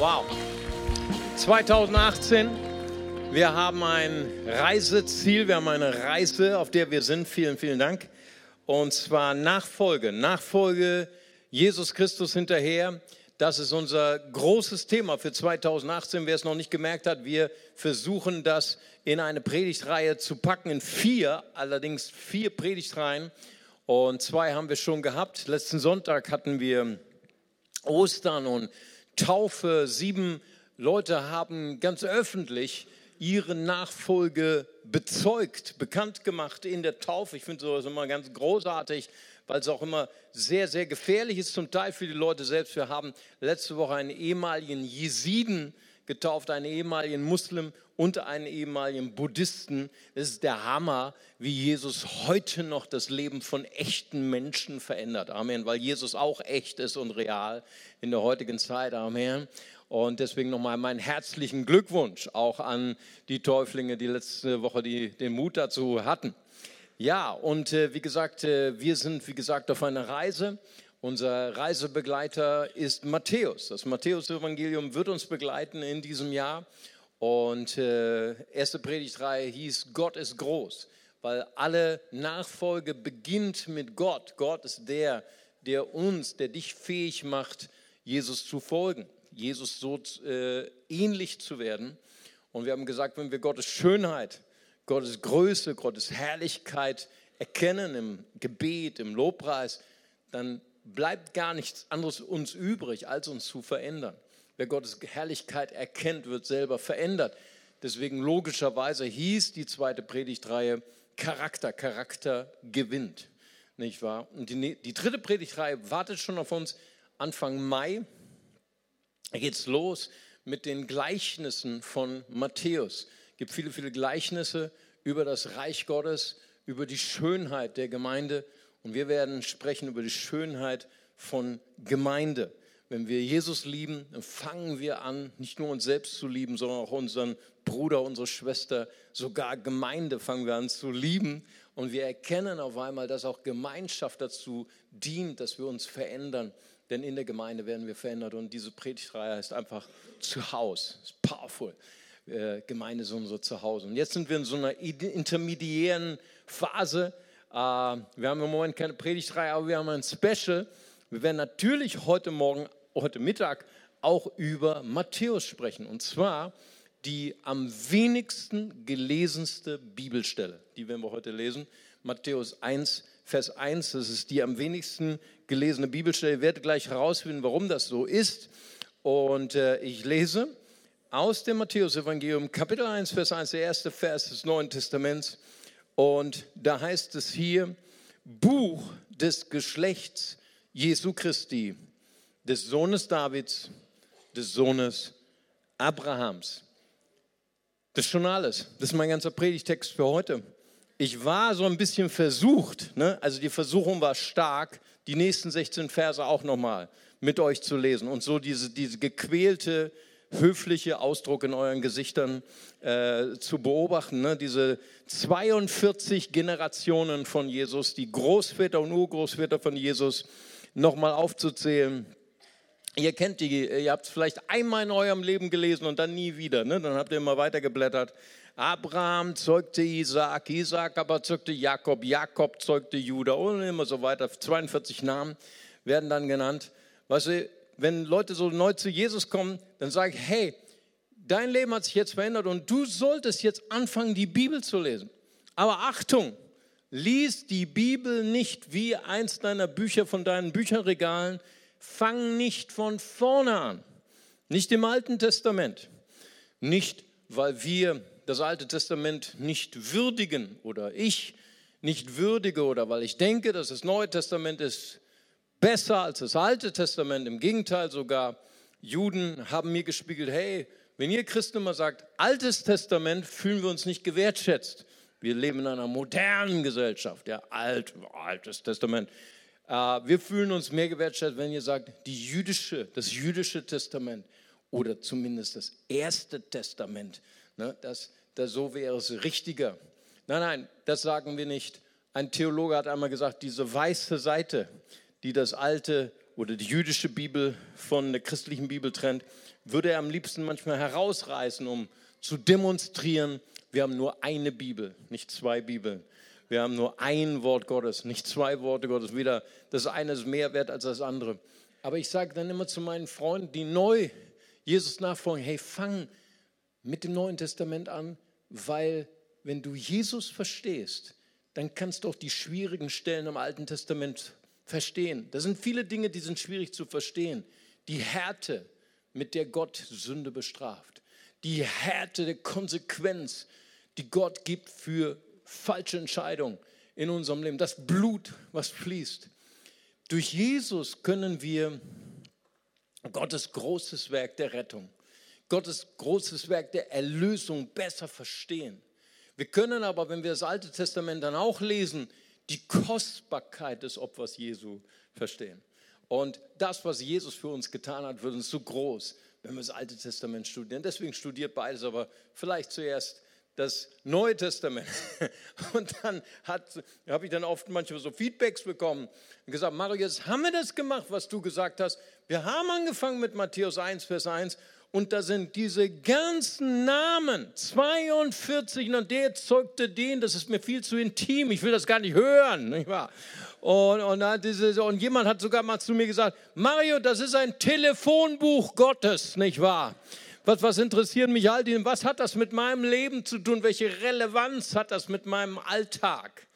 Wow. 2018. Wir haben ein Reiseziel, wir haben eine Reise, auf der wir sind. Vielen, vielen Dank. Und zwar Nachfolge. Nachfolge Jesus Christus hinterher. Das ist unser großes Thema für 2018. Wer es noch nicht gemerkt hat, wir versuchen das in eine Predigtreihe zu packen, in vier, allerdings vier Predigtreihen. Und zwei haben wir schon gehabt. Letzten Sonntag hatten wir Ostern und Taufe. Sieben Leute haben ganz öffentlich ihre Nachfolge bezeugt, bekannt gemacht in der Taufe. Ich finde sowas immer ganz großartig, weil es auch immer sehr, sehr gefährlich ist, zum Teil für die Leute selbst. Wir haben letzte Woche einen ehemaligen Jesiden getauft, einen ehemaligen Muslim und einen ehemaligen Buddhisten. Es ist der Hammer, wie Jesus heute noch das Leben von echten Menschen verändert. Amen, weil Jesus auch echt ist und real in der heutigen Zeit. Amen. Und deswegen nochmal meinen herzlichen Glückwunsch auch an die Täuflinge, die letzte Woche die, den Mut dazu hatten. Ja, und äh, wie gesagt, äh, wir sind, wie gesagt, auf einer Reise. Unser Reisebegleiter ist Matthäus. Das Matthäus-Evangelium wird uns begleiten in diesem Jahr. Und äh, erste Predigtreihe hieß Gott ist groß, weil alle Nachfolge beginnt mit Gott. Gott ist der, der uns, der dich fähig macht, Jesus zu folgen, Jesus so äh, ähnlich zu werden. Und wir haben gesagt, wenn wir Gottes Schönheit Gottes Größe, Gottes Herrlichkeit erkennen im Gebet, im Lobpreis, dann bleibt gar nichts anderes uns übrig, als uns zu verändern. Wer Gottes Herrlichkeit erkennt, wird selber verändert. Deswegen logischerweise hieß die zweite Predigtreihe Charakter, Charakter gewinnt. Nicht wahr? Und die, die dritte Predigtreihe wartet schon auf uns Anfang Mai. Da geht es los mit den Gleichnissen von Matthäus gibt viele, viele Gleichnisse über das Reich Gottes, über die Schönheit der Gemeinde. Und wir werden sprechen über die Schönheit von Gemeinde. Wenn wir Jesus lieben, dann fangen wir an, nicht nur uns selbst zu lieben, sondern auch unseren Bruder, unsere Schwester, sogar Gemeinde fangen wir an zu lieben. Und wir erkennen auf einmal, dass auch Gemeinschaft dazu dient, dass wir uns verändern. Denn in der Gemeinde werden wir verändert. Und diese Predigtreihe heißt einfach Zuhause. Ist powerful äh, Gemeinde ist unser Zuhause. Und jetzt sind wir in so einer intermediären Phase. Äh, wir haben im Moment keine Predigtreihe, aber wir haben ein Special. Wir werden natürlich heute Morgen, heute Mittag auch über Matthäus sprechen. Und zwar die am wenigsten gelesenste Bibelstelle. Die werden wir heute lesen. Matthäus 1, Vers 1. Das ist die am wenigsten gelesene Bibelstelle. Ich werde gleich herausfinden, warum das so ist. Und äh, ich lese aus dem Matthäus-Evangelium, Kapitel 1, Vers 1, der erste Vers des Neuen Testaments. Und da heißt es hier, Buch des Geschlechts Jesu Christi, des Sohnes Davids, des Sohnes Abrahams. Das ist schon alles. Das ist mein ganzer Predigtext für heute. Ich war so ein bisschen versucht, ne? also die Versuchung war stark, die nächsten 16 Verse auch nochmal mit euch zu lesen und so diese, diese gequälte höfliche Ausdruck in euren Gesichtern äh, zu beobachten. Ne? Diese 42 Generationen von Jesus, die Großväter und Urgroßväter von Jesus, nochmal aufzuzählen. Ihr kennt die, ihr habt es vielleicht einmal in eurem Leben gelesen und dann nie wieder. Ne? Dann habt ihr immer weitergeblättert. Abraham zeugte Isaac, Isaac aber zeugte Jakob, Jakob zeugte Judah und immer so weiter. 42 Namen werden dann genannt. Weißt du, wenn Leute so neu zu Jesus kommen, dann sage ich, hey, dein Leben hat sich jetzt verändert und du solltest jetzt anfangen, die Bibel zu lesen. Aber Achtung, lies die Bibel nicht wie eins deiner Bücher von deinen Bücherregalen. Fang nicht von vorne an. Nicht im Alten Testament. Nicht, weil wir das Alte Testament nicht würdigen oder ich nicht würdige oder weil ich denke, dass das Neue Testament ist besser als das Alte Testament. Im Gegenteil, sogar Juden haben mir gespiegelt, hey, wenn ihr Christen immer sagt, Altes Testament, fühlen wir uns nicht gewertschätzt. Wir leben in einer modernen Gesellschaft, ja, alt, Altes Testament. Äh, wir fühlen uns mehr gewertschätzt, wenn ihr sagt, die jüdische, das jüdische Testament oder zumindest das erste Testament. Ne, das, das, so wäre es richtiger. Nein, nein, das sagen wir nicht. Ein Theologe hat einmal gesagt, diese weiße Seite, die das alte oder die jüdische Bibel von der christlichen Bibel trennt, würde er am liebsten manchmal herausreißen, um zu demonstrieren, wir haben nur eine Bibel, nicht zwei Bibeln. Wir haben nur ein Wort Gottes, nicht zwei Worte Gottes. Wieder das eine ist mehr wert als das andere. Aber ich sage dann immer zu meinen Freunden, die neu Jesus nachfolgen, hey, fang mit dem Neuen Testament an, weil wenn du Jesus verstehst, dann kannst du auch die schwierigen Stellen im Alten Testament verstehen. Da sind viele Dinge, die sind schwierig zu verstehen. Die Härte, mit der Gott Sünde bestraft. Die Härte der Konsequenz, die Gott gibt für falsche Entscheidungen in unserem Leben. Das Blut, was fließt. Durch Jesus können wir Gottes großes Werk der Rettung, Gottes großes Werk der Erlösung besser verstehen. Wir können aber, wenn wir das Alte Testament dann auch lesen, die Kostbarkeit des Opfers Jesu verstehen. Und das, was Jesus für uns getan hat, wird uns so groß, wenn wir das Alte Testament studieren. Deswegen studiert beides, aber vielleicht zuerst das Neue Testament. Und dann habe ich dann oft manchmal so Feedbacks bekommen und gesagt, Mario, jetzt haben wir das gemacht, was du gesagt hast. Wir haben angefangen mit Matthäus 1, Vers 1 und da sind diese ganzen Namen, 42, und der zeugte den, das ist mir viel zu intim, ich will das gar nicht hören, nicht wahr? Und, und, diese, und jemand hat sogar mal zu mir gesagt, Mario, das ist ein Telefonbuch Gottes, nicht wahr? Was, was interessieren mich all die? Was hat das mit meinem Leben zu tun? Welche Relevanz hat das mit meinem Alltag?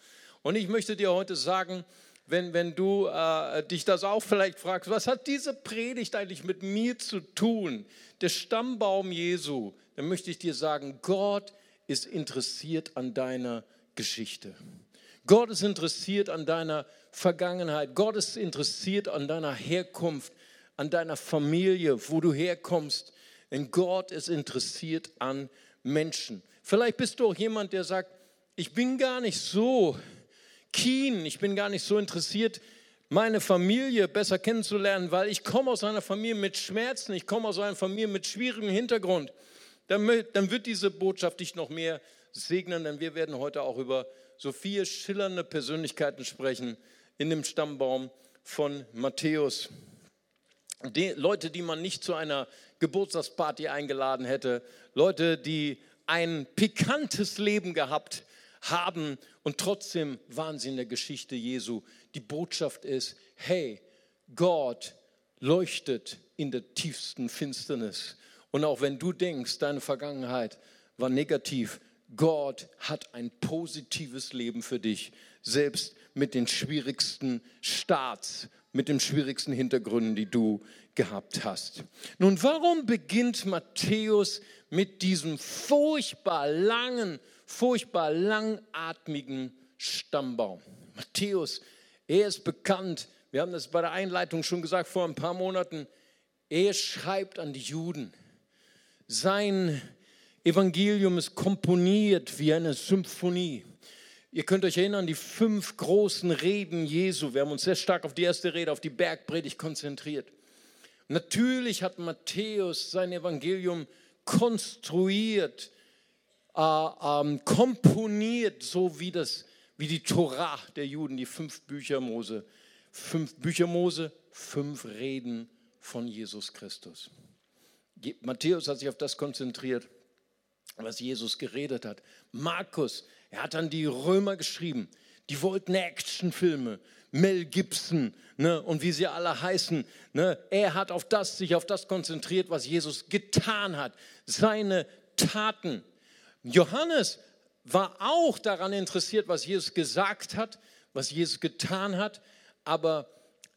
Und ich möchte dir heute sagen, wenn, wenn du äh, dich das auch vielleicht fragst, was hat diese Predigt eigentlich mit mir zu tun? Der Stammbaum Jesu, dann möchte ich dir sagen, Gott ist interessiert an deiner Geschichte. Gott ist interessiert an deiner Vergangenheit. Gott ist interessiert an deiner Herkunft, an deiner Familie, wo du herkommst. Denn Gott ist interessiert an Menschen. Vielleicht bist du auch jemand, der sagt, ich bin gar nicht so keen, ich bin gar nicht so interessiert, meine Familie besser kennenzulernen, weil ich komme aus einer Familie mit Schmerzen, ich komme aus einer Familie mit schwierigem Hintergrund. Dann, dann wird diese Botschaft dich noch mehr segnen, denn wir werden heute auch über so vier schillernde Persönlichkeiten sprechen in dem Stammbaum von Matthäus. Die Leute, die man nicht zu einer Geburtstagsparty eingeladen hätte, Leute, die ein pikantes Leben gehabt haben und trotzdem waren sie in der Geschichte Jesu. Die Botschaft ist, hey, Gott leuchtet in der tiefsten Finsternis. Und auch wenn du denkst, deine Vergangenheit war negativ, Gott hat ein positives Leben für dich, selbst mit den schwierigsten Starts, mit den schwierigsten Hintergründen, die du gehabt hast. Nun, warum beginnt Matthäus mit diesem furchtbar langen furchtbar langatmigen Stammbaum. Matthäus, er ist bekannt, wir haben das bei der Einleitung schon gesagt vor ein paar Monaten, er schreibt an die Juden. Sein Evangelium ist komponiert wie eine Symphonie. Ihr könnt euch erinnern, die fünf großen Reden Jesu. Wir haben uns sehr stark auf die erste Rede, auf die Bergpredigt konzentriert. Natürlich hat Matthäus sein Evangelium konstruiert äh, ähm, komponiert, so wie, das, wie die Torah der Juden, die fünf Bücher Mose. Fünf Bücher Mose, fünf Reden von Jesus Christus. Matthäus hat sich auf das konzentriert, was Jesus geredet hat. Markus, er hat dann die Römer geschrieben. Die wollten Actionfilme, Mel Gibson ne, und wie sie alle heißen. Ne, er hat auf das, sich auf das konzentriert, was Jesus getan hat. Seine Taten. Johannes war auch daran interessiert, was Jesus gesagt hat, was Jesus getan hat, aber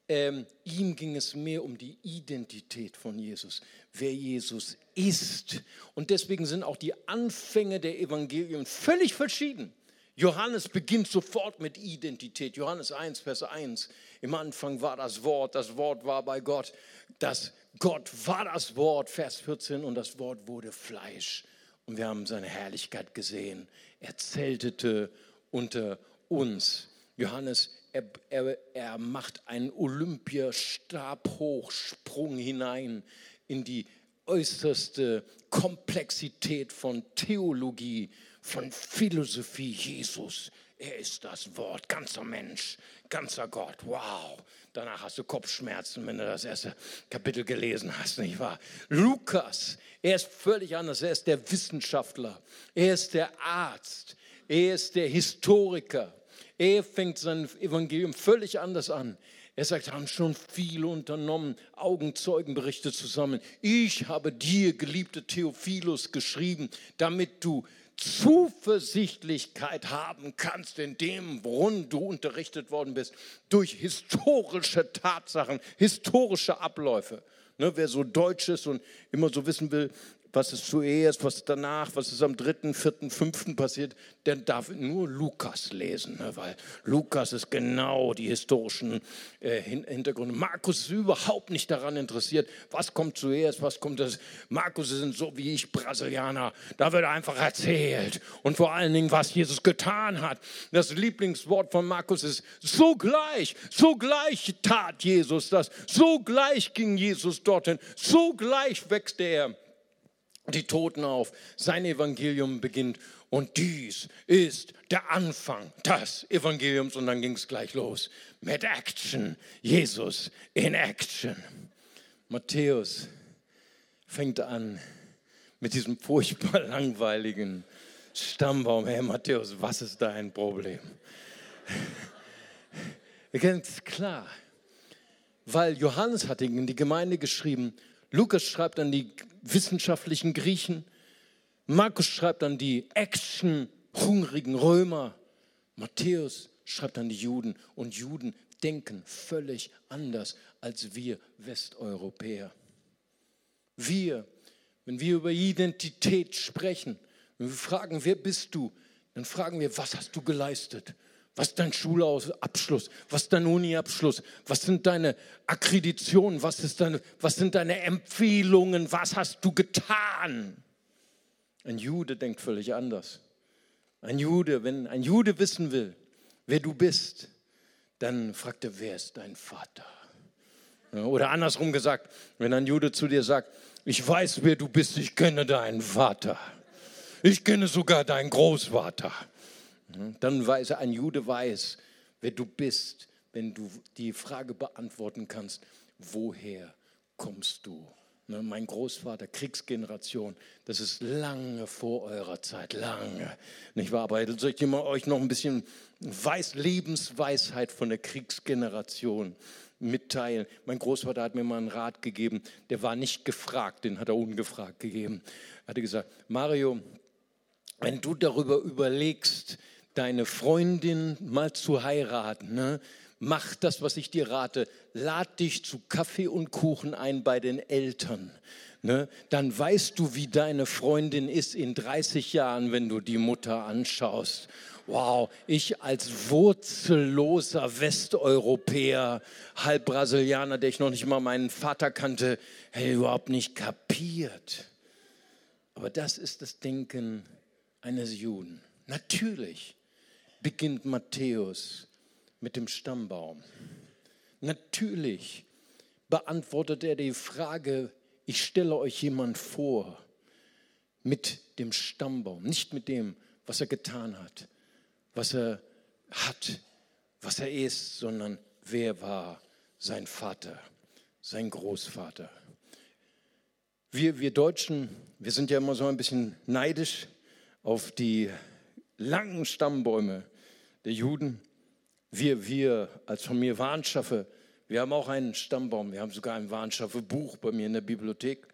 ähm, ihm ging es mehr um die Identität von Jesus, wer Jesus ist. Und deswegen sind auch die Anfänge der Evangelien völlig verschieden. Johannes beginnt sofort mit Identität. Johannes 1, Vers 1. Im Anfang war das Wort, das Wort war bei Gott. Das Gott war das Wort, Vers 14, und das Wort wurde Fleisch und wir haben seine Herrlichkeit gesehen. Er zeltete unter uns. Johannes, er, er, er macht einen Olympiastabhochsprung hinein in die äußerste Komplexität von Theologie, von Philosophie. Jesus er ist das Wort, ganzer Mensch, ganzer Gott. Wow. Danach hast du Kopfschmerzen, wenn du das erste Kapitel gelesen hast, nicht wahr? Lukas, er ist völlig anders. Er ist der Wissenschaftler, er ist der Arzt, er ist der Historiker. Er fängt sein Evangelium völlig anders an. Er sagt, haben schon viele unternommen, Augenzeugenberichte zusammen. Ich habe dir, geliebte Theophilus, geschrieben, damit du Zuversichtlichkeit haben kannst in dem, worin du unterrichtet worden bist, durch historische Tatsachen, historische Abläufe. Ne, wer so deutsch ist und immer so wissen will, was ist zuerst, was ist danach, was ist am dritten, vierten, fünften passiert, der darf nur Lukas lesen, ne? weil Lukas ist genau die historischen äh, Hintergründe. Markus ist überhaupt nicht daran interessiert, was kommt zuerst, was kommt das. Markus sind so wie ich Brasilianer, da wird einfach erzählt und vor allen Dingen, was Jesus getan hat. Das Lieblingswort von Markus ist sogleich, sogleich tat Jesus das, sogleich ging Jesus dorthin, sogleich wächst er die Toten auf. Sein Evangelium beginnt und dies ist der Anfang des Evangeliums. Und dann ging es gleich los mit Action. Jesus in Action. Matthäus fängt an mit diesem furchtbar langweiligen Stammbaum. Hey Matthäus, was ist dein Problem? Ganz klar, weil Johannes hat in die Gemeinde geschrieben, Lukas schreibt an die wissenschaftlichen Griechen, Markus schreibt an die action-hungrigen Römer, Matthäus schreibt an die Juden und Juden denken völlig anders als wir Westeuropäer. Wir, wenn wir über Identität sprechen, wenn wir fragen, wer bist du, dann fragen wir, was hast du geleistet? Was ist dein Schulabschluss? Was ist dein Uniabschluss? Was sind deine Akkreditionen? Was, ist deine, was sind deine Empfehlungen? Was hast du getan? Ein Jude denkt völlig anders. Ein Jude, wenn ein Jude wissen will, wer du bist, dann fragt er, wer ist dein Vater? Oder andersrum gesagt, wenn ein Jude zu dir sagt, ich weiß, wer du bist, ich kenne deinen Vater. Ich kenne sogar deinen Großvater. Dann weiß ein Jude weiß, wer du bist, wenn du die Frage beantworten kannst, woher kommst du? Ne, mein Großvater, Kriegsgeneration, das ist lange vor eurer Zeit, lange. Nicht wahr? Aber soll ich euch noch ein bisschen Weiß, Lebensweisheit von der Kriegsgeneration mitteilen? Mein Großvater hat mir mal einen Rat gegeben, der war nicht gefragt, den hat er ungefragt gegeben. Er hatte gesagt, Mario, wenn du darüber überlegst, deine Freundin mal zu heiraten, ne? mach das, was ich dir rate. Lad dich zu Kaffee und Kuchen ein bei den Eltern. Ne? Dann weißt du, wie deine Freundin ist in 30 Jahren, wenn du die Mutter anschaust. Wow, ich als wurzelloser Westeuropäer, halb Brasilianer, der ich noch nicht mal meinen Vater kannte, hätte überhaupt nicht kapiert. Aber das ist das Denken eines Juden. Natürlich beginnt Matthäus mit dem Stammbaum. Natürlich beantwortet er die Frage, ich stelle euch jemand vor mit dem Stammbaum, nicht mit dem, was er getan hat, was er hat, was er ist, sondern wer war sein Vater, sein Großvater. Wir, wir Deutschen, wir sind ja immer so ein bisschen neidisch auf die langen Stammbäume der Juden. Wir, wir als Familie Warnschaffe, wir haben auch einen Stammbaum, wir haben sogar ein Warnschaffe-Buch bei mir in der Bibliothek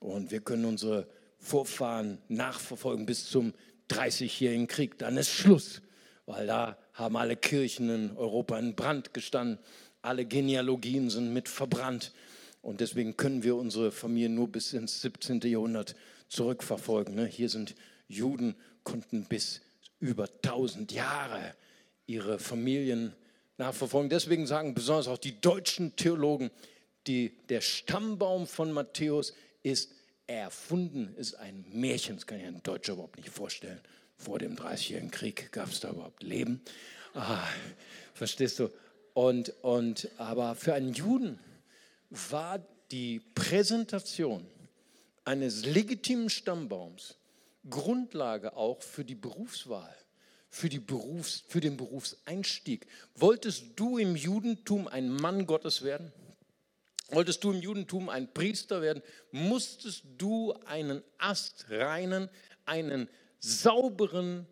und wir können unsere Vorfahren nachverfolgen bis zum 30-jährigen Krieg. Dann ist Schluss, weil da haben alle Kirchen in Europa in Brand gestanden, alle Genealogien sind mit verbrannt und deswegen können wir unsere Familie nur bis ins 17. Jahrhundert zurückverfolgen. Ne? Hier sind Juden, konnten bis über 1000 Jahre ihre Familien nachverfolgen. Deswegen sagen besonders auch die deutschen Theologen, die, der Stammbaum von Matthäus ist erfunden, ist ein Märchen. Das kann ich ein Deutscher überhaupt nicht vorstellen. Vor dem Dreißigjährigen Krieg gab es da überhaupt Leben. Ah, verstehst du? Und, und, aber für einen Juden war die Präsentation eines legitimen Stammbaums Grundlage auch für die Berufswahl, für, die Berufs-, für den Berufseinstieg. Wolltest du im Judentum ein Mann Gottes werden? Wolltest du im Judentum ein Priester werden, musstest du einen astreinen, einen sauberen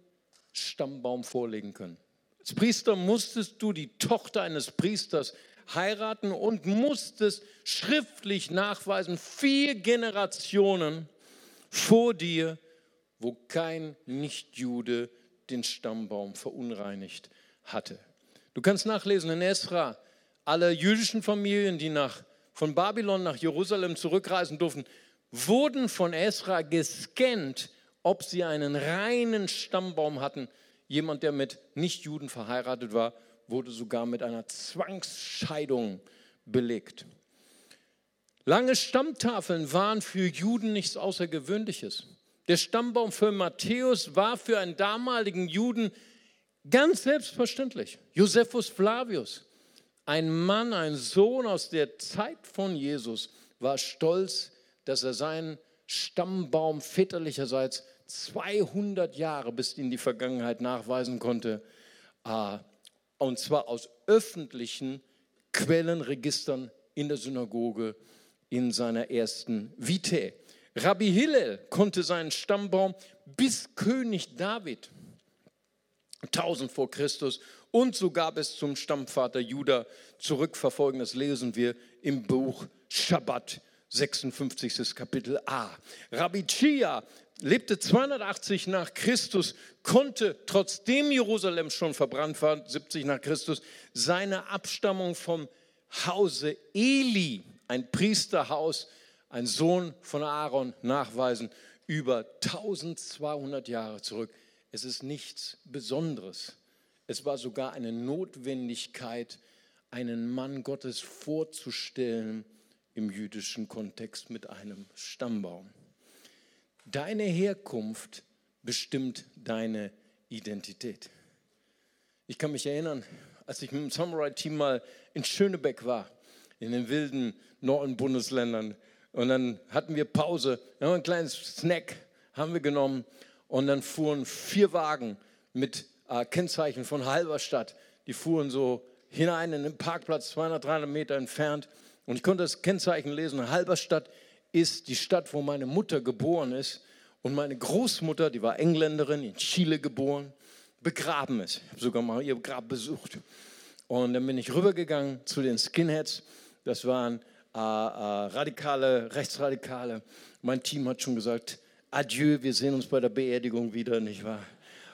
Stammbaum vorlegen können. Als Priester musstest du die Tochter eines Priesters heiraten und musstest schriftlich nachweisen, vier Generationen vor dir, wo kein Nichtjude den Stammbaum verunreinigt hatte. Du kannst nachlesen in Esra, alle jüdischen Familien, die nach von Babylon nach Jerusalem zurückreisen durften, wurden von Esra gescannt, ob sie einen reinen Stammbaum hatten. Jemand, der mit Nichtjuden verheiratet war, wurde sogar mit einer Zwangsscheidung belegt. Lange Stammtafeln waren für Juden nichts Außergewöhnliches. Der Stammbaum für Matthäus war für einen damaligen Juden ganz selbstverständlich. Josephus Flavius, ein Mann, ein Sohn aus der Zeit von Jesus, war stolz, dass er seinen Stammbaum väterlicherseits 200 Jahre bis in die Vergangenheit nachweisen konnte. Ah, und zwar aus öffentlichen Quellenregistern in der Synagoge in seiner ersten Vitae. Rabbi Hillel konnte seinen Stammbaum bis König David 1000 vor Christus und sogar bis zum Stammvater Judah zurückverfolgen. Das lesen wir im Buch Shabbat, 56. Kapitel A. Rabbi Chia lebte 280 nach Christus, konnte, trotzdem Jerusalem schon verbrannt war, 70 nach Christus, seine Abstammung vom Hause Eli, ein Priesterhaus, ein Sohn von Aaron, nachweisen, über 1200 Jahre zurück. Es ist nichts Besonderes. Es war sogar eine Notwendigkeit, einen Mann Gottes vorzustellen im jüdischen Kontext mit einem Stammbaum. Deine Herkunft bestimmt deine Identität. Ich kann mich erinnern, als ich mit dem Samurai-Team mal in Schönebeck war, in den wilden Norden-Bundesländern, und dann hatten wir Pause, haben ein kleines Snack haben wir genommen und dann fuhren vier Wagen mit äh, Kennzeichen von Halberstadt. Die fuhren so hinein in den Parkplatz, 200, 300 Meter entfernt. Und ich konnte das Kennzeichen lesen. Halberstadt ist die Stadt, wo meine Mutter geboren ist. Und meine Großmutter, die war Engländerin, in Chile geboren, begraben ist. Ich habe sogar mal ihr Grab besucht. Und dann bin ich rübergegangen zu den Skinheads. Das waren äh, äh, Radikale, Rechtsradikale. Mein Team hat schon gesagt, adieu, wir sehen uns bei der Beerdigung wieder, nicht wahr?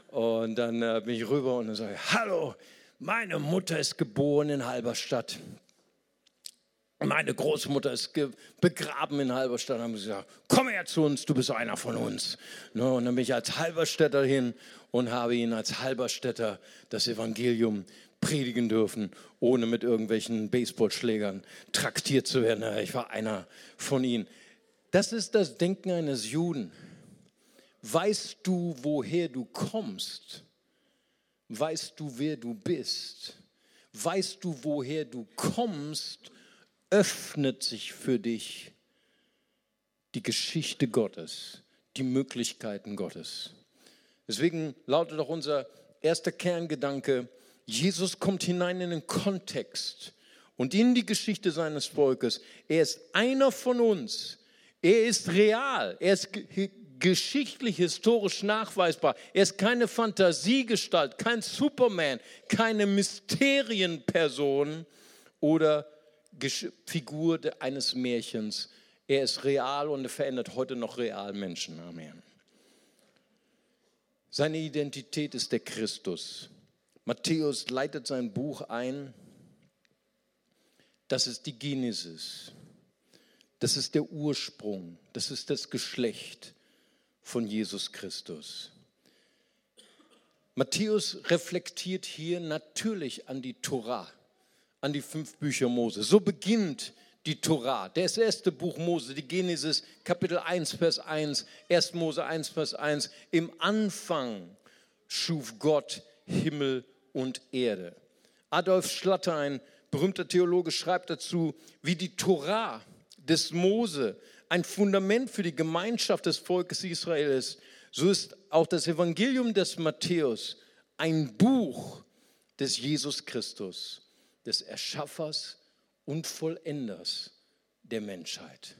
Und dann äh, bin ich rüber und dann sage ich, hallo, meine Mutter ist geboren in Halberstadt. Meine Großmutter ist begraben in Halberstadt. Haben sie gesagt, komm her zu uns, du bist einer von uns. Ne, und dann bin ich als Halberstädter hin und habe ihn als Halberstädter das Evangelium predigen dürfen, ohne mit irgendwelchen Baseballschlägern traktiert zu werden. Ich war einer von ihnen. Das ist das Denken eines Juden. Weißt du, woher du kommst? Weißt du, wer du bist? Weißt du, woher du kommst? Öffnet sich für dich die Geschichte Gottes, die Möglichkeiten Gottes. Deswegen lautet auch unser erster Kerngedanke, Jesus kommt hinein in den Kontext und in die Geschichte seines Volkes. Er ist einer von uns. Er ist real. Er ist geschichtlich, historisch nachweisbar. Er ist keine Fantasiegestalt, kein Superman, keine Mysterienperson oder Figur eines Märchens. Er ist real und er verändert heute noch real Menschen. Amen. Seine Identität ist der Christus. Matthäus leitet sein Buch ein. Das ist die Genesis. Das ist der Ursprung. Das ist das Geschlecht von Jesus Christus. Matthäus reflektiert hier natürlich an die Torah, an die fünf Bücher Mose. So beginnt die Torah, das erste Buch Mose, die Genesis, Kapitel 1, Vers 1, 1. Mose 1, Vers 1. Im Anfang schuf Gott Himmel und Erde. Adolf Schlatter, ein berühmter Theologe, schreibt dazu, wie die Torah des Mose ein Fundament für die Gemeinschaft des Volkes Israel ist, so ist auch das Evangelium des Matthäus ein Buch des Jesus Christus, des Erschaffers und Vollenders der Menschheit.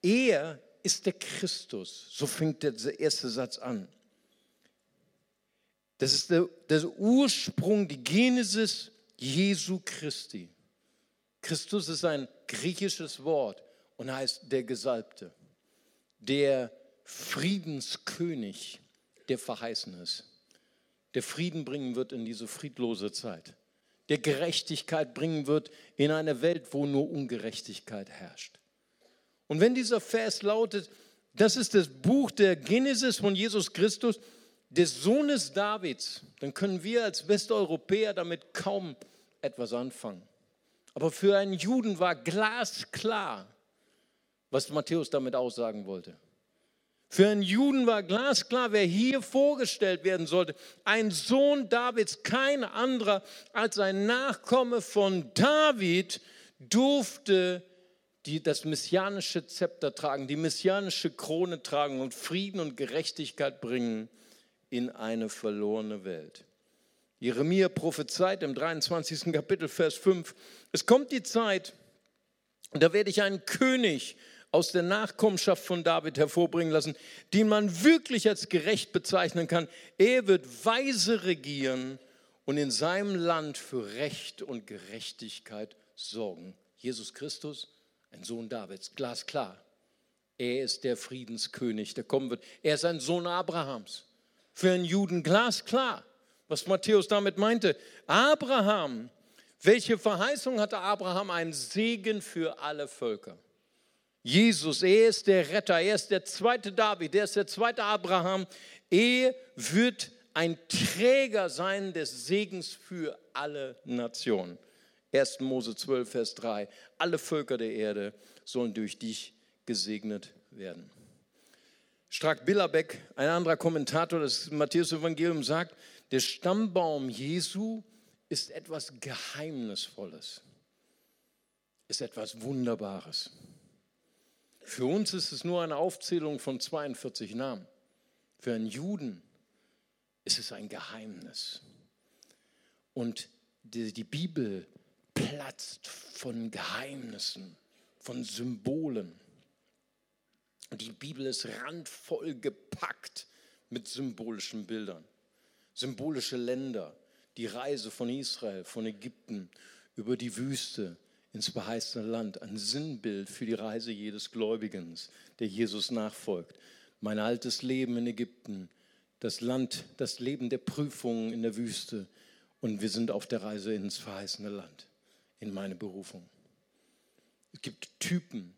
Er ist der Christus, so fängt der erste Satz an. Das ist der, der Ursprung, die Genesis Jesu Christi. Christus ist ein griechisches Wort und heißt der Gesalbte, der Friedenskönig, der verheißen ist, der Frieden bringen wird in diese friedlose Zeit, der Gerechtigkeit bringen wird in eine Welt, wo nur Ungerechtigkeit herrscht. Und wenn dieser Vers lautet, das ist das Buch der Genesis von Jesus Christus, des Sohnes Davids, dann können wir als Westeuropäer damit kaum etwas anfangen. Aber für einen Juden war glasklar, was Matthäus damit aussagen wollte. Für einen Juden war glasklar, wer hier vorgestellt werden sollte. Ein Sohn Davids, kein anderer als ein Nachkomme von David, durfte die das messianische Zepter tragen, die messianische Krone tragen und Frieden und Gerechtigkeit bringen in eine verlorene Welt. Jeremia prophezeit im 23. Kapitel, Vers 5, es kommt die Zeit, da werde ich einen König aus der Nachkommenschaft von David hervorbringen lassen, den man wirklich als gerecht bezeichnen kann. Er wird weise regieren und in seinem Land für Recht und Gerechtigkeit sorgen. Jesus Christus, ein Sohn Davids, glasklar. Er ist der Friedenskönig, der kommen wird. Er ist ein Sohn Abrahams für einen Juden glasklar, was Matthäus damit meinte. Abraham, welche Verheißung hatte Abraham? Ein Segen für alle Völker. Jesus, er ist der Retter, er ist der zweite David, er ist der zweite Abraham. Er wird ein Träger sein des Segens für alle Nationen. 1. Mose 12, Vers 3. Alle Völker der Erde sollen durch dich gesegnet werden. Strack Billerbeck, ein anderer Kommentator des Matthäus-Evangeliums, sagt, der Stammbaum Jesu ist etwas Geheimnisvolles, ist etwas Wunderbares. Für uns ist es nur eine Aufzählung von 42 Namen. Für einen Juden ist es ein Geheimnis. Und die, die Bibel platzt von Geheimnissen, von Symbolen. Die Bibel ist randvoll gepackt mit symbolischen Bildern. Symbolische Länder, die Reise von Israel, von Ägypten über die Wüste ins verheißene Land, ein Sinnbild für die Reise jedes Gläubigen, der Jesus nachfolgt. Mein altes Leben in Ägypten, das Land, das Leben der Prüfungen in der Wüste und wir sind auf der Reise ins verheißene Land, in meine Berufung. Es gibt Typen,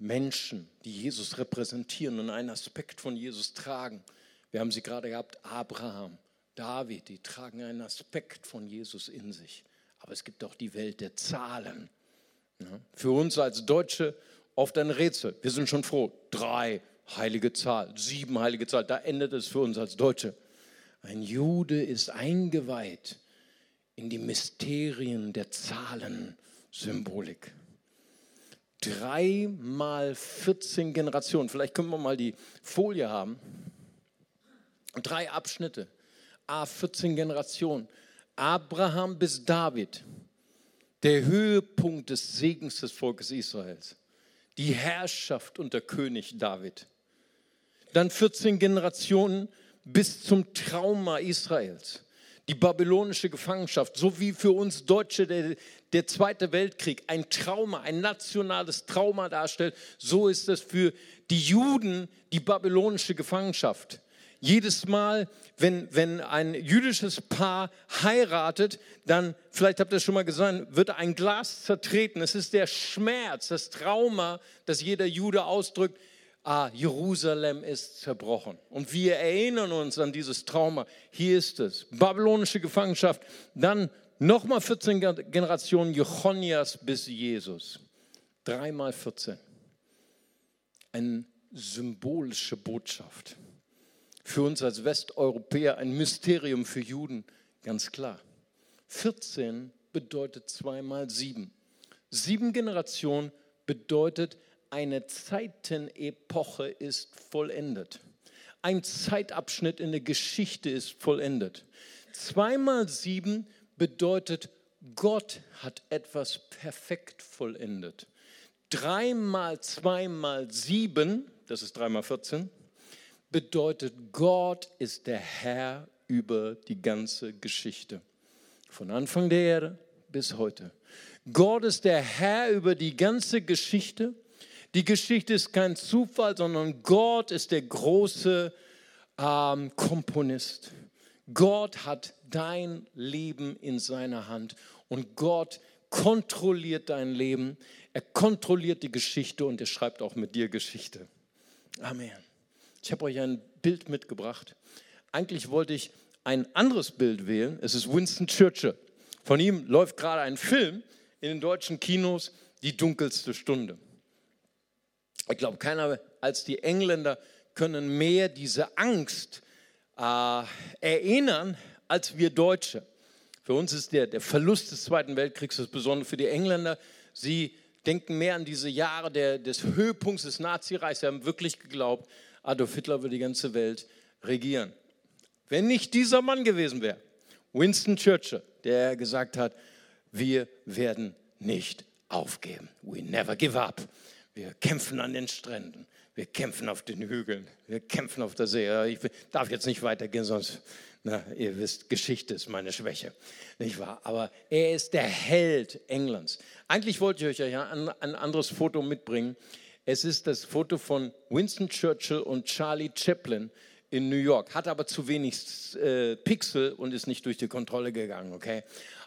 Menschen, die Jesus repräsentieren und einen Aspekt von Jesus tragen. Wir haben sie gerade gehabt, Abraham, David, die tragen einen Aspekt von Jesus in sich. Aber es gibt auch die Welt der Zahlen. Für uns als Deutsche oft ein Rätsel. Wir sind schon froh. Drei heilige Zahl, sieben heilige Zahl. Da endet es für uns als Deutsche. Ein Jude ist eingeweiht in die Mysterien der Zahlensymbolik drei mal 14 Generationen. Vielleicht können wir mal die Folie haben. Drei Abschnitte. A, 14 Generationen. Abraham bis David. Der Höhepunkt des Segens des Volkes Israels. Die Herrschaft unter König David. Dann 14 Generationen bis zum Trauma Israels die babylonische Gefangenschaft, so wie für uns Deutsche der, der Zweite Weltkrieg ein Trauma, ein nationales Trauma darstellt, so ist es für die Juden die babylonische Gefangenschaft. Jedes Mal, wenn, wenn ein jüdisches Paar heiratet, dann, vielleicht habt ihr es schon mal gesagt, wird ein Glas zertreten. Es ist der Schmerz, das Trauma, das jeder Jude ausdrückt, ah, Jerusalem ist zerbrochen. Und wir erinnern uns an dieses Trauma. Hier ist es. Babylonische Gefangenschaft. Dann nochmal 14 Generationen Jechonias bis Jesus. Dreimal 14. Eine symbolische Botschaft. Für uns als Westeuropäer ein Mysterium für Juden, ganz klar. 14 bedeutet zweimal sieben. Sieben Generationen bedeutet eine Zeitenepoche ist vollendet. ein Zeitabschnitt in der Geschichte ist vollendet. Zweimal sieben bedeutet, Gott hat etwas perfekt vollendet. Dreimal zweimal sieben, das ist dreimal 14, bedeutet, Gott ist der Herr über die ganze Geschichte. Von Anfang der Erde bis heute. Gott ist der Herr über die ganze Geschichte. Die Geschichte ist kein Zufall, sondern Gott ist der große ähm, Komponist. Gott hat dein Leben in seiner Hand und Gott kontrolliert dein Leben. Er kontrolliert die Geschichte und er schreibt auch mit dir Geschichte. Amen. Ich habe euch ein Bild mitgebracht. Eigentlich wollte ich ein anderes Bild wählen. Es ist Winston Churchill. Von ihm läuft gerade ein Film in den deutschen Kinos, Die dunkelste Stunde. Ich glaube, keiner als die Engländer können mehr diese Angst äh, erinnern als wir Deutsche. Für uns ist der, der Verlust des Zweiten Weltkriegs das Besondere für die Engländer. Sie denken mehr an diese Jahre der, des Höhepunkts des Nazireichs. Sie haben wirklich geglaubt, Adolf Hitler würde die ganze Welt regieren. Wenn nicht dieser Mann gewesen wäre, Winston Churchill, der gesagt hat, wir werden nicht aufgeben. We never give up. Wir kämpfen an den Stränden. Wir kämpfen auf den Hügeln. Wir kämpfen auf der See. Ich darf jetzt nicht weitergehen, sonst, na, ihr wisst, Geschichte ist meine Schwäche. Nicht wahr? Aber er ist der Held Englands. Eigentlich wollte ich euch ja ein, ein anderes Foto mitbringen. Es ist das Foto von Winston Churchill und Charlie Chaplin in New York, hat aber zu wenig äh, Pixel und ist nicht durch die Kontrolle gegangen, okay?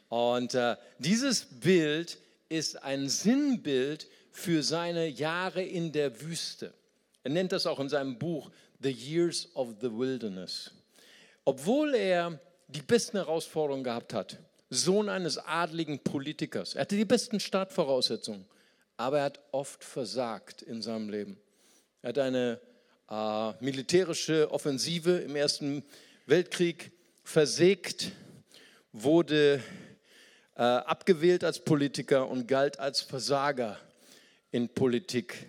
Und äh, dieses Bild ist ein Sinnbild für seine Jahre in der Wüste. Er nennt das auch in seinem Buch The Years of the Wilderness. Obwohl er die besten Herausforderungen gehabt hat, Sohn eines adligen Politikers, er hatte die besten Startvoraussetzungen, aber er hat oft versagt in seinem Leben. Er hat eine äh, militärische Offensive im Ersten Weltkrieg versägt, wurde äh, abgewählt als Politiker und galt als Versager in Politik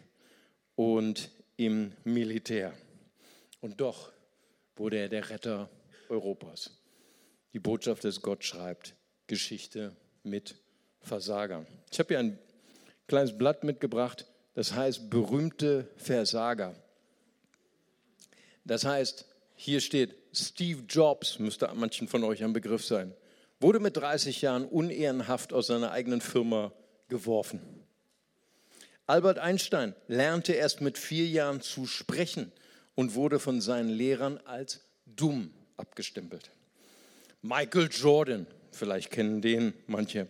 und im Militär. Und doch wurde er der Retter Europas. Die Botschaft des Gott schreibt Geschichte mit Versagern. Ich habe hier ein kleines Blatt mitgebracht, das heißt berühmte Versager. Das heißt, hier steht, Steve Jobs, müsste manchen von euch ein Begriff sein, wurde mit 30 Jahren unehrenhaft aus seiner eigenen Firma geworfen. Albert Einstein lernte erst mit vier Jahren zu sprechen und wurde von seinen Lehrern als dumm abgestempelt. Michael Jordan, vielleicht kennen den manche,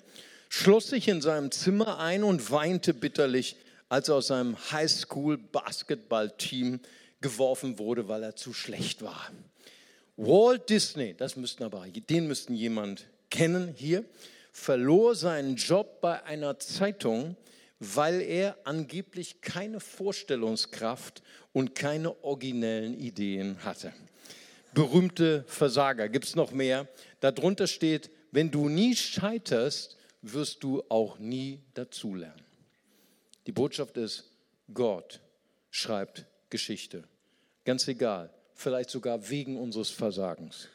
schloss sich in seinem Zimmer ein und weinte bitterlich, als er aus seinem Highschool-Basketball-Team geworfen wurde, weil er zu schlecht war. Walt Disney, das müssten aber, den müssten jemand kennen hier, verlor seinen Job bei einer Zeitung, weil er angeblich keine Vorstellungskraft und keine originellen Ideen hatte. Berühmte Versager, gibt es noch mehr? Darunter steht, wenn du nie scheiterst, wirst du auch nie dazulernen. Die Botschaft ist, Gott schreibt Geschichte. Ganz egal, vielleicht sogar wegen unseres Versagens.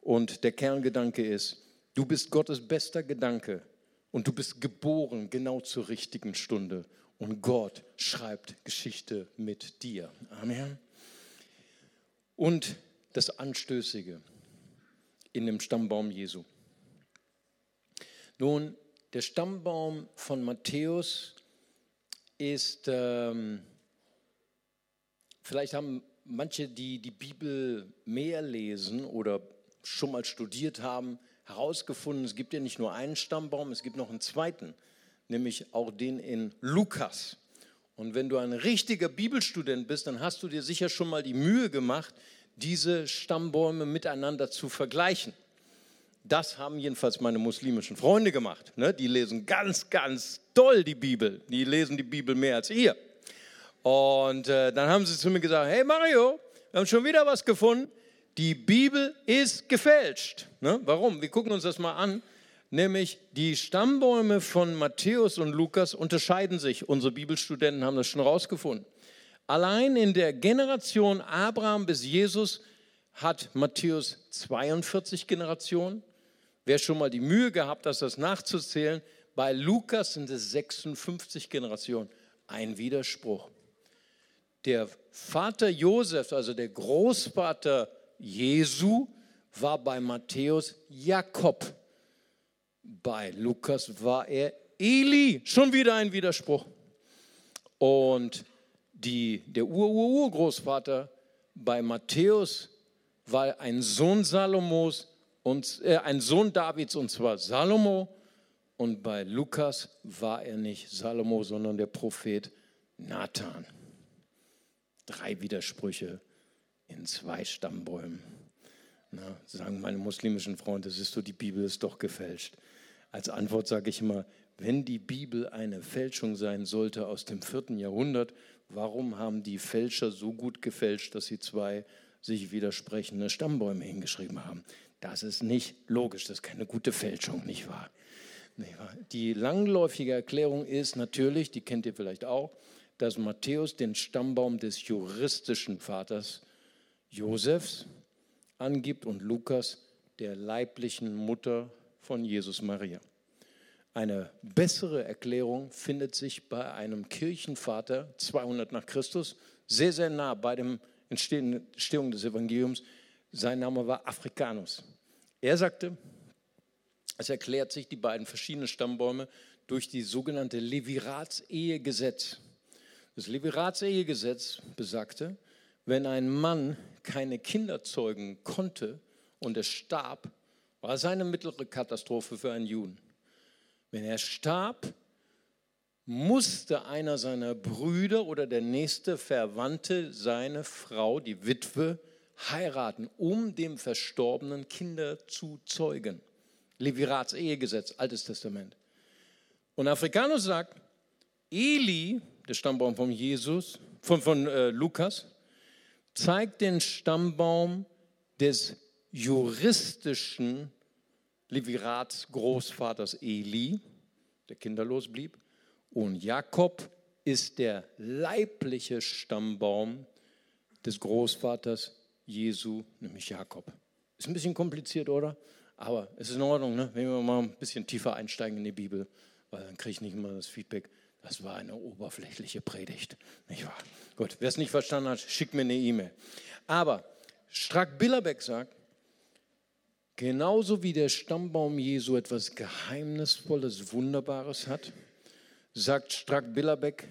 Und der Kerngedanke ist, du bist Gottes bester Gedanke und du bist geboren genau zur richtigen Stunde. Und Gott schreibt Geschichte mit dir. Amen. Und das Anstößige in dem Stammbaum Jesu. Nun, der Stammbaum von Matthäus ist, ähm, vielleicht haben manche, die die Bibel mehr lesen oder schon mal studiert haben, herausgefunden, es gibt ja nicht nur einen Stammbaum, es gibt noch einen zweiten, nämlich auch den in Lukas. Und wenn du ein richtiger Bibelstudent bist, dann hast du dir sicher schon mal die Mühe gemacht, diese Stammbäume miteinander zu vergleichen. Das haben jedenfalls meine muslimischen Freunde gemacht. Ne? Die lesen ganz, ganz doll die Bibel. Die lesen die Bibel mehr als ihr. Und äh, dann haben sie zu mir gesagt, hey Mario, wir haben schon wieder was gefunden. Die Bibel ist gefälscht. Ne? Warum? Wir gucken uns das mal an. Nämlich die Stammbäume von Matthäus und Lukas unterscheiden sich. Unsere Bibelstudenten haben das schon rausgefunden. Allein in der Generation Abraham bis Jesus hat Matthäus 42 Generationen. Wer schon mal die Mühe gehabt hat, das nachzuzählen, bei Lukas sind es 56 Generationen. Ein Widerspruch. Der Vater Josef, also der Großvater Jesu, war bei Matthäus Jakob. Bei Lukas war er Eli. Schon wieder ein Widerspruch. Und die, der Ur-Ur-Urgroßvater bei Matthäus war ein Sohn Salomos und äh, ein Sohn Davids und zwar Salomo. Und bei Lukas war er nicht Salomo, sondern der Prophet Nathan. Drei Widersprüche in zwei Stammbäumen. Na, sagen meine muslimischen Freunde, ist so, die Bibel ist doch gefälscht. Als Antwort sage ich immer, wenn die Bibel eine Fälschung sein sollte aus dem vierten Jahrhundert, warum haben die Fälscher so gut gefälscht, dass sie zwei sich widersprechende Stammbäume hingeschrieben haben? Das ist nicht logisch, das ist keine gute Fälschung, nicht wahr? Die langläufige Erklärung ist natürlich, die kennt ihr vielleicht auch, dass Matthäus den Stammbaum des juristischen Vaters Josefs angibt und Lukas der leiblichen Mutter von Jesus Maria. Eine bessere Erklärung findet sich bei einem Kirchenvater 200 nach Christus, sehr, sehr nah bei der Entstehung des Evangeliums. Sein Name war Africanus. Er sagte, es erklärt sich die beiden verschiedenen Stammbäume durch die sogenannte Leviratsehegesetz. Das Leviratsehegesetz besagte, wenn ein Mann keine Kinder zeugen konnte und er starb, war es eine mittlere Katastrophe für einen Juden. Wenn er starb, musste einer seiner Brüder oder der nächste Verwandte seine Frau, die Witwe, heiraten, um dem Verstorbenen Kinder zu zeugen. Levirats Ehegesetz, Altes Testament. Und Afrikanus sagt, Eli, der Stammbaum von Jesus, von, von äh, Lukas, zeigt den Stammbaum des juristischen Levirats Großvaters Eli, der kinderlos blieb, und Jakob ist der leibliche Stammbaum des Großvaters Jesu, nämlich Jakob. Ist ein bisschen kompliziert, oder? Aber es ist in Ordnung, ne? wenn wir mal ein bisschen tiefer einsteigen in die Bibel, weil dann kriege ich nicht immer das Feedback, das war eine oberflächliche Predigt. Nicht wahr? Gut, wer es nicht verstanden hat, schickt mir eine E-Mail. Aber Strack-Billerbeck sagt, Genauso wie der Stammbaum Jesu etwas Geheimnisvolles, Wunderbares hat, sagt Strack-Billerbeck,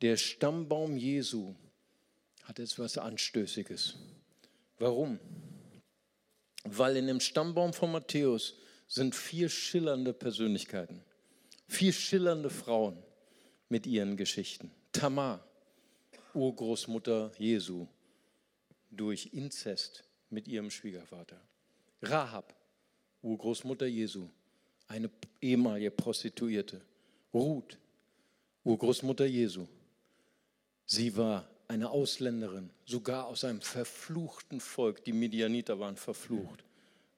der Stammbaum Jesu hat etwas Anstößiges. Warum? Weil in dem Stammbaum von Matthäus sind vier schillernde Persönlichkeiten, vier schillernde Frauen mit ihren Geschichten. Tamar, Urgroßmutter Jesu, durch Inzest mit ihrem Schwiegervater. Rahab, Urgroßmutter Jesu, eine ehemalige Prostituierte. Ruth, Urgroßmutter Jesu. Sie war eine Ausländerin, sogar aus einem verfluchten Volk. Die Midianiter waren verflucht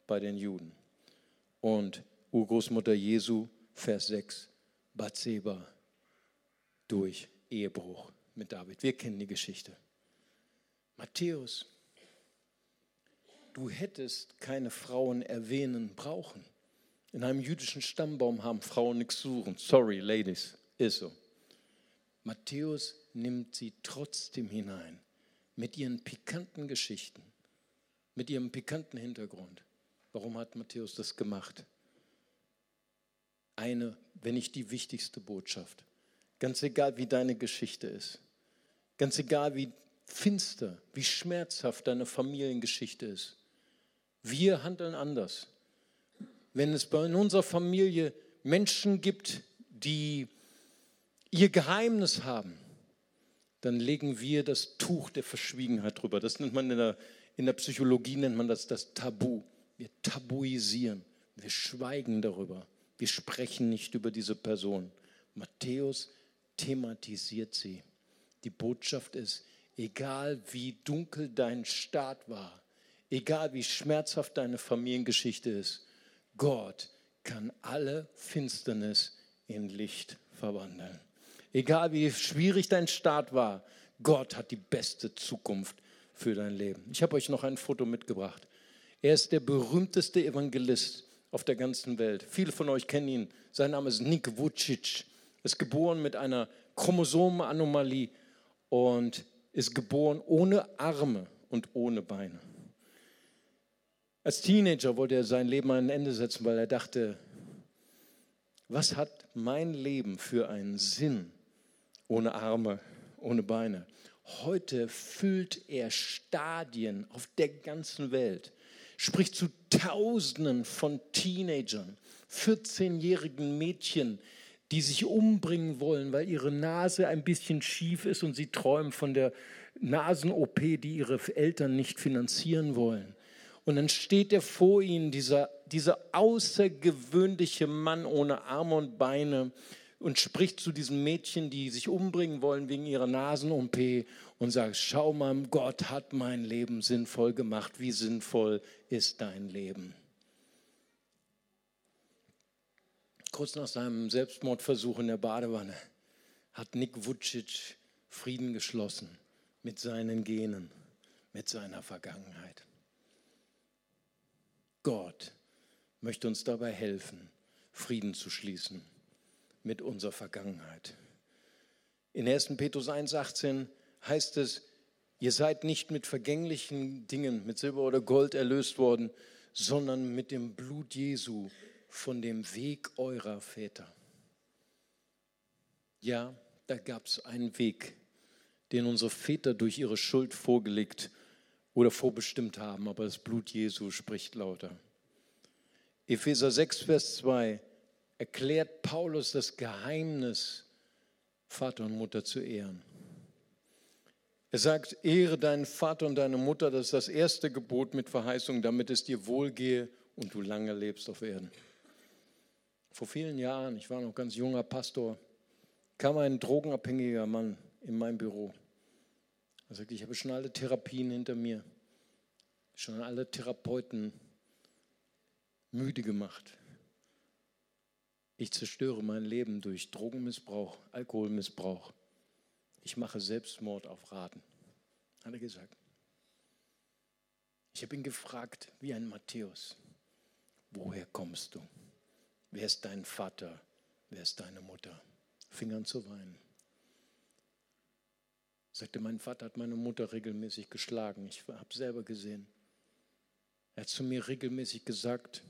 bei den Juden. Und Urgroßmutter Jesu, Vers 6, Bathseba durch Ehebruch mit David. Wir kennen die Geschichte. Matthäus du hättest keine Frauen erwähnen brauchen. In einem jüdischen Stammbaum haben Frauen nichts suchen. Sorry, Ladies, ist so. Matthäus nimmt sie trotzdem hinein mit ihren pikanten Geschichten, mit ihrem pikanten Hintergrund. Warum hat Matthäus das gemacht? Eine, wenn nicht die wichtigste Botschaft. Ganz egal, wie deine Geschichte ist. Ganz egal, wie finster, wie schmerzhaft deine Familiengeschichte ist. Wir handeln anders. Wenn es in unserer Familie Menschen gibt, die ihr Geheimnis haben, dann legen wir das Tuch der Verschwiegenheit drüber. Das nennt man in der, in der Psychologie nennt man das das Tabu. Wir tabuisieren, wir schweigen darüber, wir sprechen nicht über diese Person. Matthäus thematisiert sie. Die Botschaft ist, egal wie dunkel dein Staat war, egal wie schmerzhaft deine Familiengeschichte ist, Gott kann alle Finsternis in Licht verwandeln. Egal wie schwierig dein Start war, Gott hat die beste Zukunft für dein Leben. Ich habe euch noch ein Foto mitgebracht. Er ist der berühmteste Evangelist auf der ganzen Welt. Viele von euch kennen ihn. Sein Name ist Nik Vucic. Ist geboren mit einer Chromosomenanomalie und ist geboren ohne Arme und ohne Beine. Als Teenager wollte er sein Leben ein Ende setzen, weil er dachte, was hat mein Leben für einen Sinn ohne Arme, ohne Beine? Heute füllt er Stadien auf der ganzen Welt, spricht zu Tausenden von Teenagern, 14-jährigen Mädchen, die sich umbringen wollen, weil ihre Nase ein bisschen schief ist und sie träumen von der Nasen-OP, die ihre Eltern nicht finanzieren wollen. Und dann steht er vor ihnen, dieser, dieser außergewöhnliche Mann ohne Arme und Beine, und spricht zu diesen Mädchen, die sich umbringen wollen wegen ihrer Nasen-OP und sagt, schau mal, Gott hat mein Leben sinnvoll gemacht. Wie sinnvoll ist dein Leben? Kurz nach seinem Selbstmordversuch in der Badewanne hat Nick Vucic Frieden geschlossen mit seinen Genen, mit seiner Vergangenheit. Gott möchte uns dabei helfen, Frieden zu schließen mit unserer Vergangenheit. In 1. Petrus 1,18 heißt es, ihr seid nicht mit vergänglichen Dingen, mit Silber oder Gold erlöst worden, sondern mit dem Blut Jesu von dem Weg eurer Väter. Ja, da gab es einen Weg, den unsere Väter durch ihre Schuld vorgelegt oder vorbestimmt haben, aber das Blut Jesu spricht lauter. Epheser 6, Vers 2 erklärt Paulus das Geheimnis, Vater und Mutter zu ehren. Er sagt, ehre deinen Vater und deine Mutter, das ist das erste Gebot mit Verheißung, damit es dir wohlgehe und du lange lebst auf Erden. Vor vielen Jahren, ich war noch ganz junger Pastor, kam ein drogenabhängiger Mann in mein Büro. Er sagte, ich habe schon alle Therapien hinter mir, schon alle Therapeuten müde gemacht. Ich zerstöre mein Leben durch Drogenmissbrauch, Alkoholmissbrauch. Ich mache Selbstmord auf Raten, hat er gesagt. Ich habe ihn gefragt, wie ein Matthäus, woher kommst du? Wer ist dein Vater? Wer ist deine Mutter? Fing an zu weinen. Sagte, mein Vater hat meine Mutter regelmäßig geschlagen. Ich habe selber gesehen. Er hat zu mir regelmäßig gesagt,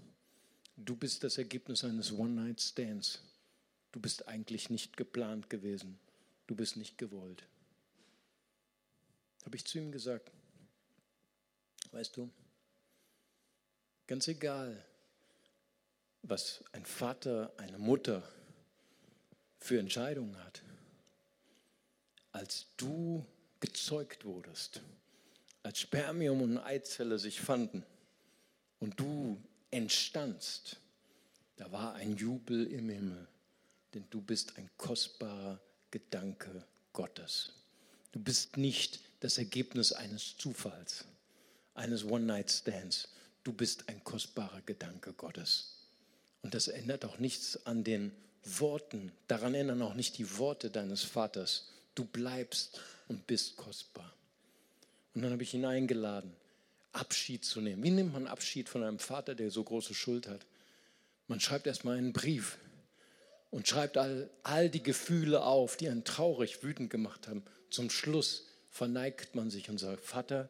du bist das Ergebnis eines One-Night-Stands. Du bist eigentlich nicht geplant gewesen. Du bist nicht gewollt. Habe ich zu ihm gesagt, weißt du, ganz egal, was ein Vater, eine Mutter für Entscheidungen hat, als du gezeugt wurdest, als Spermium und Eizelle sich fanden und du entstandst, da war ein Jubel im Himmel, denn du bist ein kostbarer Gedanke Gottes. Du bist nicht das Ergebnis eines Zufalls, eines One-Night-Stands. Du bist ein kostbarer Gedanke Gottes. Und das ändert auch nichts an den Worten, daran ändern auch nicht die Worte deines Vaters. Du bleibst und bist kostbar. Und dann habe ich ihn eingeladen, Abschied zu nehmen. Wie nimmt man Abschied von einem Vater, der so große Schuld hat? Man schreibt erstmal einen Brief und schreibt all, all die Gefühle auf, die einen traurig, wütend gemacht haben. Zum Schluss verneigt man sich und sagt, Vater,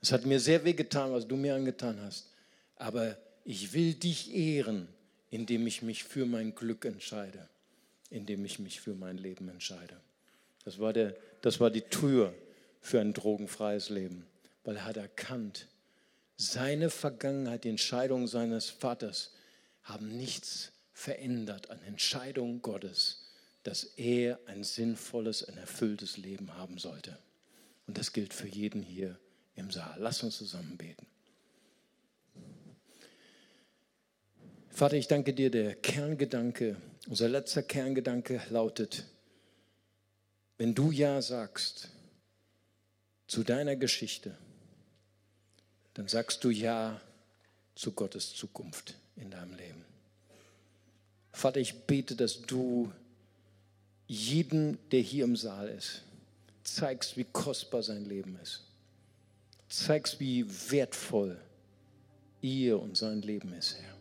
es hat mir sehr weh getan, was du mir angetan hast, aber ich will dich ehren, indem ich mich für mein Glück entscheide, indem ich mich für mein Leben entscheide. Das war, der, das war die Tür für ein drogenfreies Leben, weil er hat erkannt, seine Vergangenheit, die Entscheidungen seines Vaters haben nichts verändert an Entscheidungen Gottes, dass er ein sinnvolles, ein erfülltes Leben haben sollte. Und das gilt für jeden hier im Saal. Lass uns zusammen beten. Vater, ich danke dir, der Kerngedanke, unser letzter Kerngedanke lautet, wenn du Ja sagst zu deiner Geschichte, dann sagst du Ja zu Gottes Zukunft in deinem Leben. Vater, ich bete, dass du jeden, der hier im Saal ist, zeigst, wie kostbar sein Leben ist. Zeigst, wie wertvoll ihr und sein Leben ist, Herr.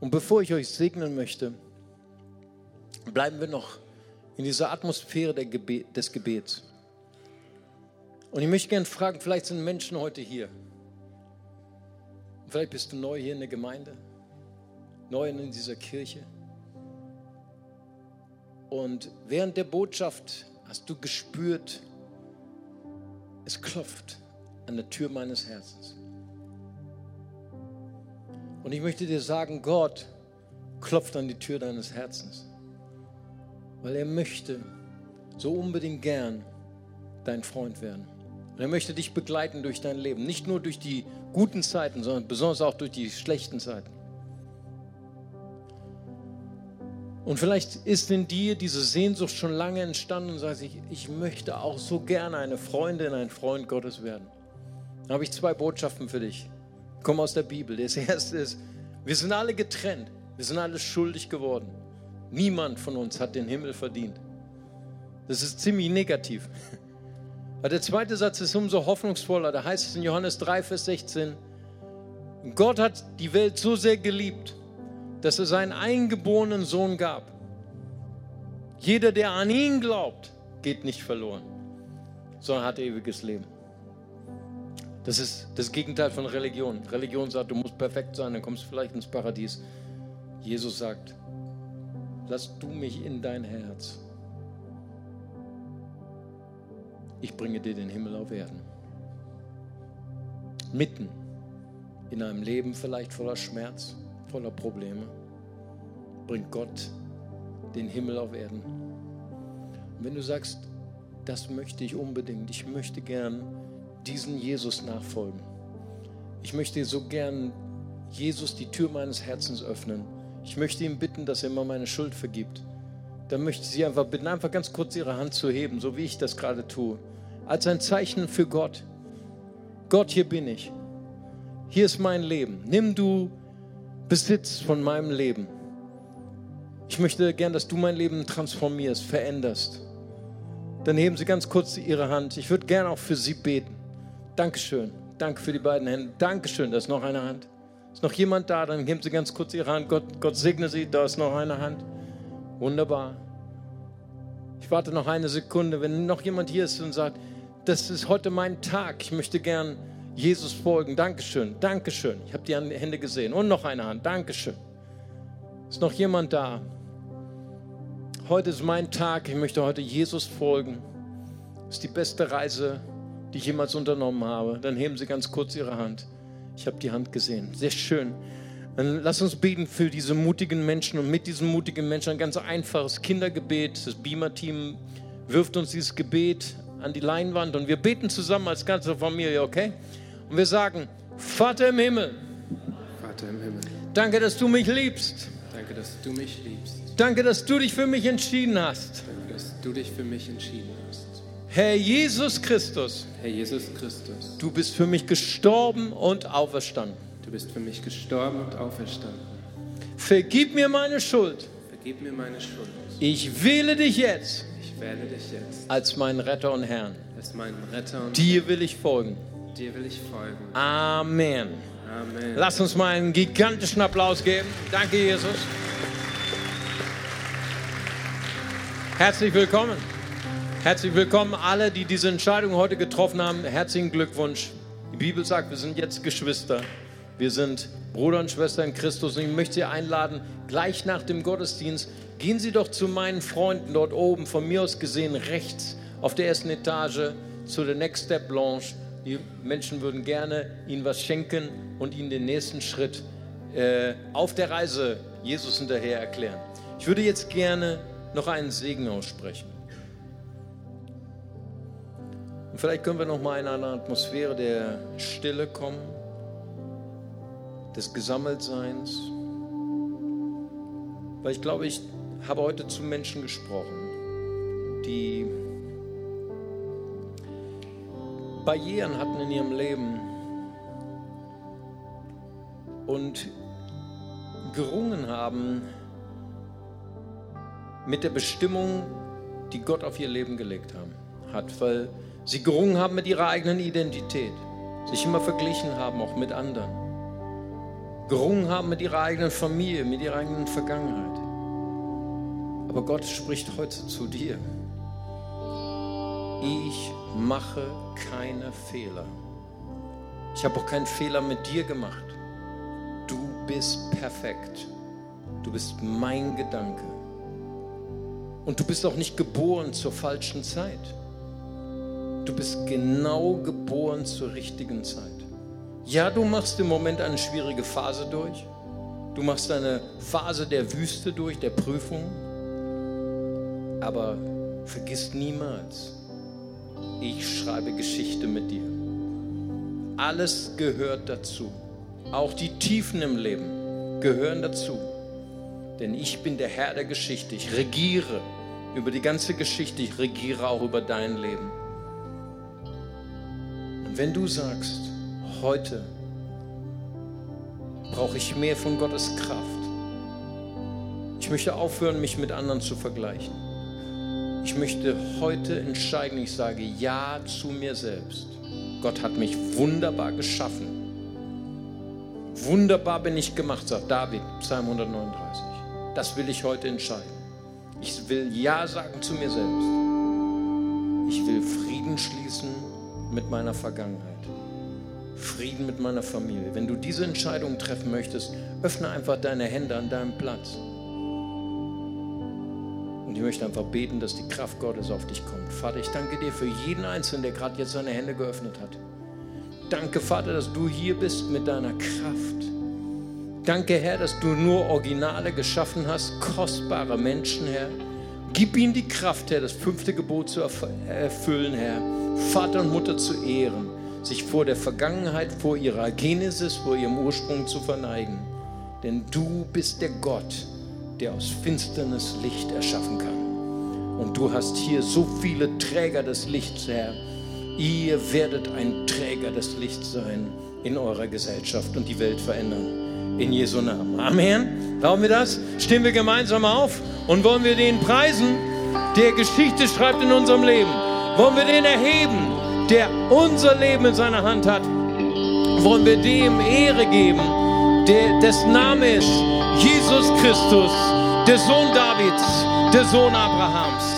Und bevor ich euch segnen möchte, bleiben wir noch in dieser Atmosphäre des Gebets. Und ich möchte gerne fragen, vielleicht sind Menschen heute hier. Vielleicht bist du neu hier in der Gemeinde, neu in dieser Kirche. Und während der Botschaft hast du gespürt, es klopft an der Tür meines Herzens. Und ich möchte dir sagen, Gott klopft an die Tür deines Herzens, weil er möchte so unbedingt gern dein Freund werden. Und er möchte dich begleiten durch dein Leben, nicht nur durch die guten Zeiten, sondern besonders auch durch die schlechten Zeiten. Und vielleicht ist in dir diese Sehnsucht schon lange entstanden und sagst, ich, ich möchte auch so gerne eine Freundin, ein Freund Gottes werden. Da habe ich zwei Botschaften für dich. Komm aus der Bibel. Das erste ist, wir sind alle getrennt. Wir sind alle schuldig geworden. Niemand von uns hat den Himmel verdient. Das ist ziemlich negativ. Aber der zweite Satz ist umso hoffnungsvoller. Da heißt es in Johannes 3, Vers 16, Gott hat die Welt so sehr geliebt, dass er seinen eingeborenen Sohn gab. Jeder, der an ihn glaubt, geht nicht verloren, sondern hat ewiges Leben. Das ist das Gegenteil von Religion. Religion sagt, du musst perfekt sein, dann kommst du vielleicht ins Paradies. Jesus sagt, lass du mich in dein Herz. Ich bringe dir den Himmel auf Erden. Mitten in einem Leben vielleicht voller Schmerz, voller Probleme, bringt Gott den Himmel auf Erden. Und wenn du sagst, das möchte ich unbedingt, ich möchte gern diesen Jesus nachfolgen. Ich möchte so gern Jesus die Tür meines Herzens öffnen. Ich möchte ihn bitten, dass er mir meine Schuld vergibt. Dann möchte ich Sie einfach bitten, einfach ganz kurz Ihre Hand zu heben, so wie ich das gerade tue. Als ein Zeichen für Gott. Gott, hier bin ich. Hier ist mein Leben. Nimm du Besitz von meinem Leben. Ich möchte gern, dass du mein Leben transformierst, veränderst. Dann heben Sie ganz kurz Ihre Hand. Ich würde gern auch für Sie beten. Dankeschön. Danke für die beiden Hände. Dankeschön. Da ist noch eine Hand. Ist noch jemand da? Dann geben Sie ganz kurz Ihre Hand. Gott, Gott segne Sie. Da ist noch eine Hand. Wunderbar. Ich warte noch eine Sekunde. Wenn noch jemand hier ist und sagt, das ist heute mein Tag. Ich möchte gern Jesus folgen. Dankeschön, Dankeschön. Ich habe die Hände gesehen. Und noch eine Hand. Dankeschön. Ist noch jemand da? Heute ist mein Tag. Ich möchte heute Jesus folgen. Das ist die beste Reise, die ich jemals unternommen habe. Dann heben Sie ganz kurz Ihre Hand. Ich habe die Hand gesehen. Sehr schön. Dann lass uns beten für diese mutigen Menschen und mit diesen mutigen Menschen ein ganz einfaches Kindergebet. Das Beamer-Team wirft uns dieses Gebet an die Leinwand und wir beten zusammen als ganze Familie, okay? Und wir sagen, Vater im Himmel, Vater im Himmel, danke, dass du mich liebst. danke, dass du mich liebst. Danke, dass du dich für mich entschieden hast. Danke, dass du dich für mich entschieden hast. Herr Jesus Christus, Herr Jesus Christus, du bist für mich gestorben und auferstanden. du bist für mich gestorben und auferstanden. Vergib mir meine Schuld. Vergib mir meine Schuld. Ich wähle dich jetzt Ich wähle dich jetzt als meinen Retter und Herrn. als meinen Retter und Dir will ich folgen. dir will ich folgen. Amen. Amen. Lass uns mal einen gigantischen Applaus geben. Danke, Jesus. Herzlich willkommen. Herzlich willkommen alle, die diese Entscheidung heute getroffen haben. Herzlichen Glückwunsch. Die Bibel sagt, wir sind jetzt Geschwister. Wir sind Bruder und Schwester in Christus. Und ich möchte Sie einladen, gleich nach dem Gottesdienst, gehen Sie doch zu meinen Freunden dort oben, von mir aus gesehen rechts auf der ersten Etage, zu der Next Step Blanche. Die Menschen würden gerne Ihnen was schenken und Ihnen den nächsten Schritt äh, auf der Reise Jesus hinterher erklären. Ich würde jetzt gerne noch einen Segen aussprechen. Und vielleicht können wir noch mal in eine Atmosphäre der Stille kommen, des Gesammeltseins. Weil ich glaube, ich habe heute zu Menschen gesprochen, die Barrieren hatten in ihrem Leben und gerungen haben mit der Bestimmung, die Gott auf ihr Leben gelegt haben. hat, weil sie gerungen haben mit ihrer eigenen Identität, sich immer verglichen haben, auch mit anderen, gerungen haben mit ihrer eigenen Familie, mit ihrer eigenen Vergangenheit. Aber Gott spricht heute zu dir. Ich mache keine Fehler. Ich habe auch keinen Fehler mit dir gemacht. Du bist perfekt. Du bist mein Gedanke. Und du bist auch nicht geboren zur falschen Zeit. Du bist genau geboren zur richtigen Zeit. Ja, du machst im Moment eine schwierige Phase durch. Du machst eine Phase der Wüste durch, der Prüfung. Aber vergiss niemals, ich schreibe Geschichte mit dir. Alles gehört dazu. Auch die Tiefen im Leben gehören dazu. Denn ich bin der Herr der Geschichte. Ich regiere über die ganze Geschichte. Ich regiere auch über dein Leben. Wenn du sagst, heute brauche ich mehr von Gottes Kraft. Ich möchte aufhören, mich mit anderen zu vergleichen. Ich möchte heute entscheiden, ich sage Ja zu mir selbst. Gott hat mich wunderbar geschaffen. Wunderbar bin ich gemacht, sagt David, Psalm 139. Das will ich heute entscheiden. Ich will Ja sagen zu mir selbst. Ich will Frieden schließen mit meiner Vergangenheit. Frieden mit meiner Familie. Wenn du diese Entscheidung treffen möchtest, öffne einfach deine Hände an deinem Platz. Und ich möchte einfach beten, dass die Kraft Gottes auf dich kommt. Vater, ich danke dir für jeden Einzelnen, der gerade jetzt seine Hände geöffnet hat. Danke, Vater, dass du hier bist mit deiner Kraft. Danke, Herr, dass du nur Originale geschaffen hast, kostbare Menschen, Herr. Gib ihnen die Kraft, Herr, das fünfte Gebot zu erfüllen, Herr. Vater und Mutter zu ehren, sich vor der Vergangenheit, vor ihrer Genesis, vor ihrem Ursprung zu verneigen. Denn du bist der Gott, der aus Finsternis Licht erschaffen kann. Und du hast hier so viele Träger des Lichts, Herr. Ihr werdet ein Träger des Lichts sein in eurer Gesellschaft und die Welt verändern in Jesu Namen. Amen. Glauben wir das? Stehen wir gemeinsam auf und wollen wir den preisen, der Geschichte schreibt in unserem Leben. Wollen wir den erheben, der unser Leben in seiner Hand hat. Wollen wir dem Ehre geben, der, dessen Name ist Jesus Christus, der Sohn Davids, der Sohn Abrahams.